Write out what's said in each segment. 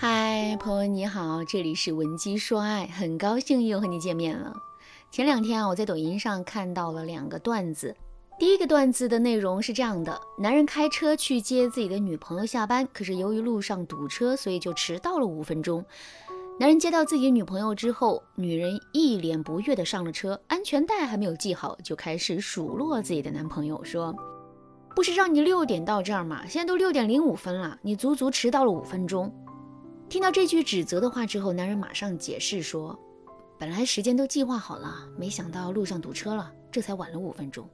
嗨，朋友你好，这里是文姬说爱，很高兴又和你见面了。前两天啊，我在抖音上看到了两个段子。第一个段子的内容是这样的：男人开车去接自己的女朋友下班，可是由于路上堵车，所以就迟到了五分钟。男人接到自己女朋友之后，女人一脸不悦的上了车，安全带还没有系好，就开始数落自己的男朋友，说：“不是让你六点到这儿吗？现在都六点零五分了，你足足迟到了五分钟。”听到这句指责的话之后，男人马上解释说：“本来时间都计划好了，没想到路上堵车了，这才晚了五分钟。”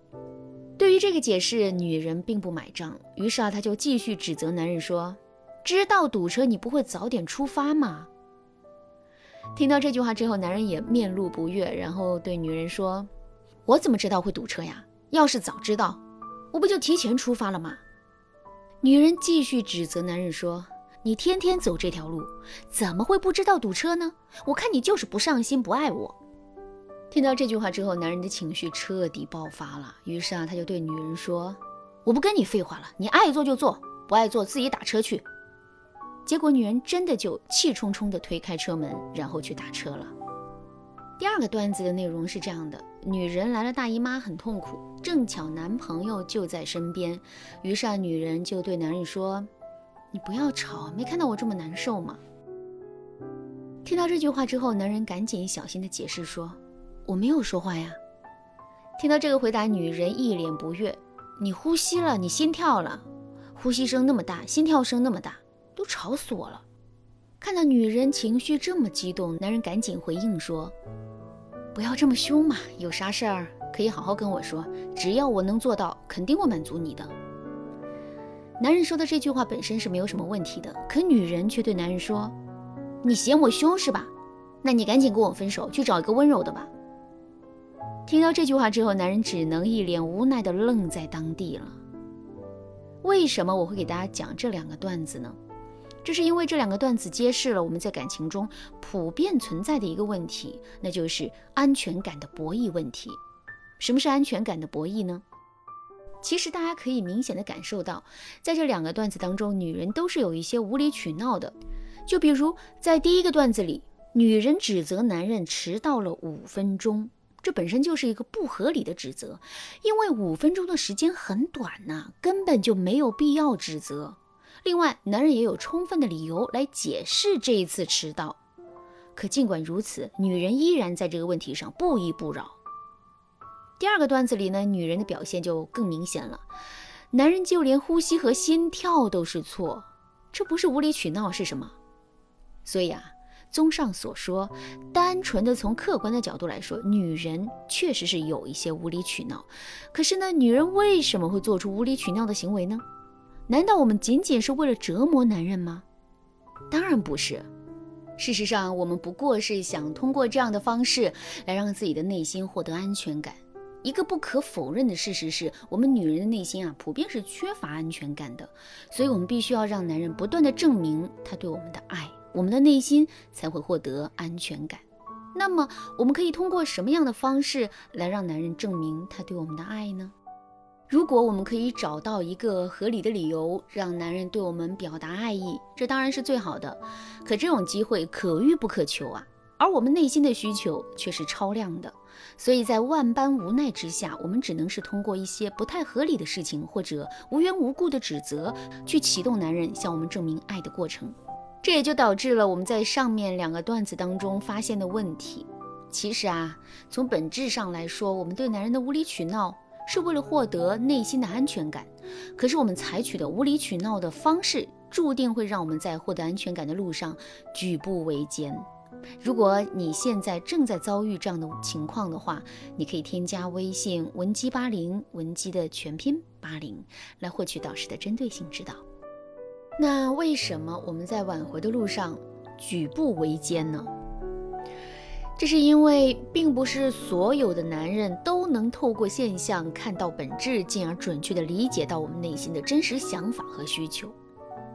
对于这个解释，女人并不买账，于是啊，她就继续指责男人说：“知道堵车，你不会早点出发吗？”听到这句话之后，男人也面露不悦，然后对女人说：“我怎么知道会堵车呀？要是早知道，我不就提前出发了吗？”女人继续指责男人说。你天天走这条路，怎么会不知道堵车呢？我看你就是不上心，不爱我。听到这句话之后，男人的情绪彻底爆发了。于是啊，他就对女人说：“我不跟你废话了，你爱坐就坐，不爱坐自己打车去。”结果女人真的就气冲冲地推开车门，然后去打车了。第二个段子的内容是这样的：女人来了大姨妈，很痛苦，正巧男朋友就在身边，于是啊，女人就对男人说。你不要吵，没看到我这么难受吗？听到这句话之后，男人赶紧小心的解释说：“我没有说话呀。”听到这个回答，女人一脸不悦：“你呼吸了，你心跳了，呼吸声那么大，心跳声那么大，都吵死我了。”看到女人情绪这么激动，男人赶紧回应说：“不要这么凶嘛，有啥事儿可以好好跟我说，只要我能做到，肯定会满足你的。”男人说的这句话本身是没有什么问题的，可女人却对男人说：“你嫌我凶是吧？那你赶紧跟我分手，去找一个温柔的吧。”听到这句话之后，男人只能一脸无奈地愣在当地了。为什么我会给大家讲这两个段子呢？这是因为这两个段子揭示了我们在感情中普遍存在的一个问题，那就是安全感的博弈问题。什么是安全感的博弈呢？其实大家可以明显的感受到，在这两个段子当中，女人都是有一些无理取闹的。就比如在第一个段子里，女人指责男人迟到了五分钟，这本身就是一个不合理的指责，因为五分钟的时间很短呐，根本就没有必要指责。另外，男人也有充分的理由来解释这一次迟到，可尽管如此，女人依然在这个问题上不依不饶。第二个段子里呢，女人的表现就更明显了，男人就连呼吸和心跳都是错，这不是无理取闹是什么？所以啊，综上所说，单纯的从客观的角度来说，女人确实是有一些无理取闹。可是呢，女人为什么会做出无理取闹的行为呢？难道我们仅仅是为了折磨男人吗？当然不是，事实上，我们不过是想通过这样的方式来让自己的内心获得安全感。一个不可否认的事实是，我们女人的内心啊，普遍是缺乏安全感的，所以我们必须要让男人不断的证明他对我们的爱，我们的内心才会获得安全感。那么，我们可以通过什么样的方式来让男人证明他对我们的爱呢？如果我们可以找到一个合理的理由，让男人对我们表达爱意，这当然是最好的。可这种机会可遇不可求啊。而我们内心的需求却是超量的，所以在万般无奈之下，我们只能是通过一些不太合理的事情或者无缘无故的指责，去启动男人向我们证明爱的过程。这也就导致了我们在上面两个段子当中发现的问题。其实啊，从本质上来说，我们对男人的无理取闹是为了获得内心的安全感。可是我们采取的无理取闹的方式，注定会让我们在获得安全感的路上举步维艰。如果你现在正在遭遇这样的情况的话，你可以添加微信文姬八零，文姬的全拼八零，来获取导师的针对性指导。那为什么我们在挽回的路上举步维艰呢？这是因为，并不是所有的男人都能透过现象看到本质，进而准确的理解到我们内心的真实想法和需求。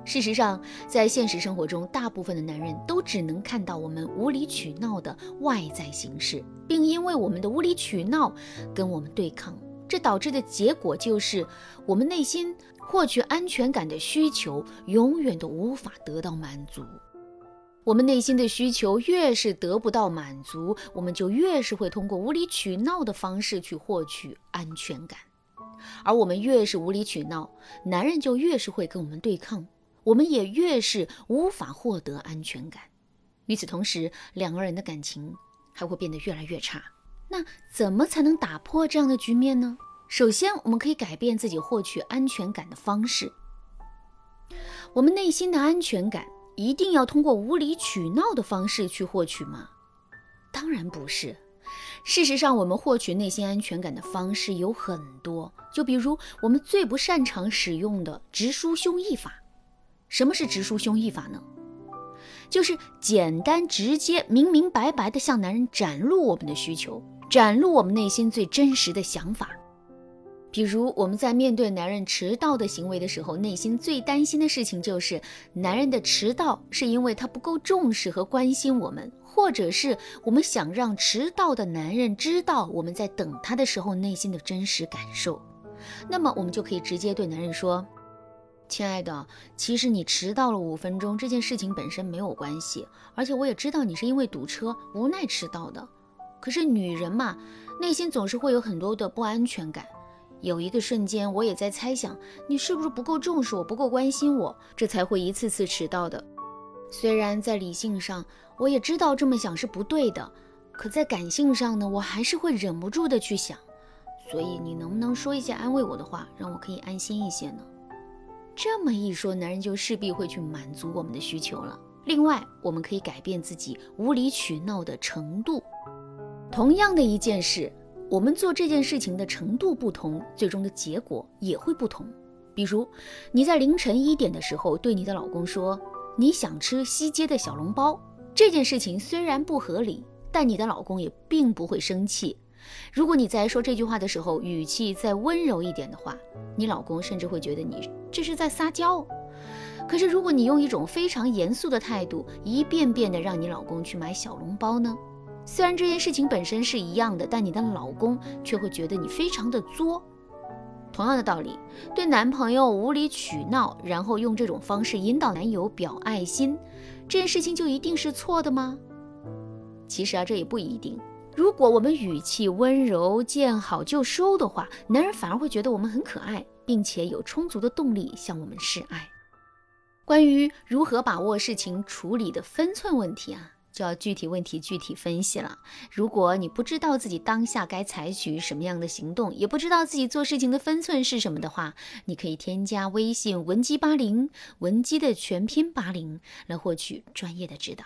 事实上，在现实生活中，大部分的男人都只能看到我们无理取闹的外在形式，并因为我们的无理取闹跟我们对抗，这导致的结果就是我们内心获取安全感的需求永远都无法得到满足。我们内心的需求越是得不到满足，我们就越是会通过无理取闹的方式去获取安全感。而我们越是无理取闹，男人就越是会跟我们对抗，我们也越是无法获得安全感。与此同时，两个人的感情还会变得越来越差。那怎么才能打破这样的局面呢？首先，我们可以改变自己获取安全感的方式。我们内心的安全感一定要通过无理取闹的方式去获取吗？当然不是。事实上，我们获取内心安全感的方式有很多，就比如我们最不擅长使用的直抒胸臆法。什么是直抒胸臆法呢？就是简单直接、明明白白地向男人展露我们的需求，展露我们内心最真实的想法。比如我们在面对男人迟到的行为的时候，内心最担心的事情就是男人的迟到是因为他不够重视和关心我们。或者是我们想让迟到的男人知道我们在等他的时候内心的真实感受，那么我们就可以直接对男人说：“亲爱的，其实你迟到了五分钟这件事情本身没有关系，而且我也知道你是因为堵车无奈迟到的。可是女人嘛，内心总是会有很多的不安全感。有一个瞬间，我也在猜想你是不是不够重视我，不够关心我，这才会一次次迟到的。虽然在理性上。”我也知道这么想是不对的，可在感性上呢，我还是会忍不住的去想。所以你能不能说一些安慰我的话，让我可以安心一些呢？这么一说，男人就势必会去满足我们的需求了。另外，我们可以改变自己无理取闹的程度。同样的一件事，我们做这件事情的程度不同，最终的结果也会不同。比如，你在凌晨一点的时候对你的老公说你想吃西街的小笼包。这件事情虽然不合理，但你的老公也并不会生气。如果你在说这句话的时候语气再温柔一点的话，你老公甚至会觉得你这是在撒娇。可是如果你用一种非常严肃的态度，一遍遍的让你老公去买小笼包呢？虽然这件事情本身是一样的，但你的老公却会觉得你非常的作。同样的道理，对男朋友无理取闹，然后用这种方式引导男友表爱心。这件事情就一定是错的吗？其实啊，这也不一定。如果我们语气温柔、见好就收的话，男人反而会觉得我们很可爱，并且有充足的动力向我们示爱。关于如何把握事情处理的分寸问题啊，就要具体问题具体分析了。如果你不知道自己当下该采取什么样的行动，也不知道自己做事情的分寸是什么的话，你可以添加微信文姬八零，文姬的全拼八零，来获取专业的指导。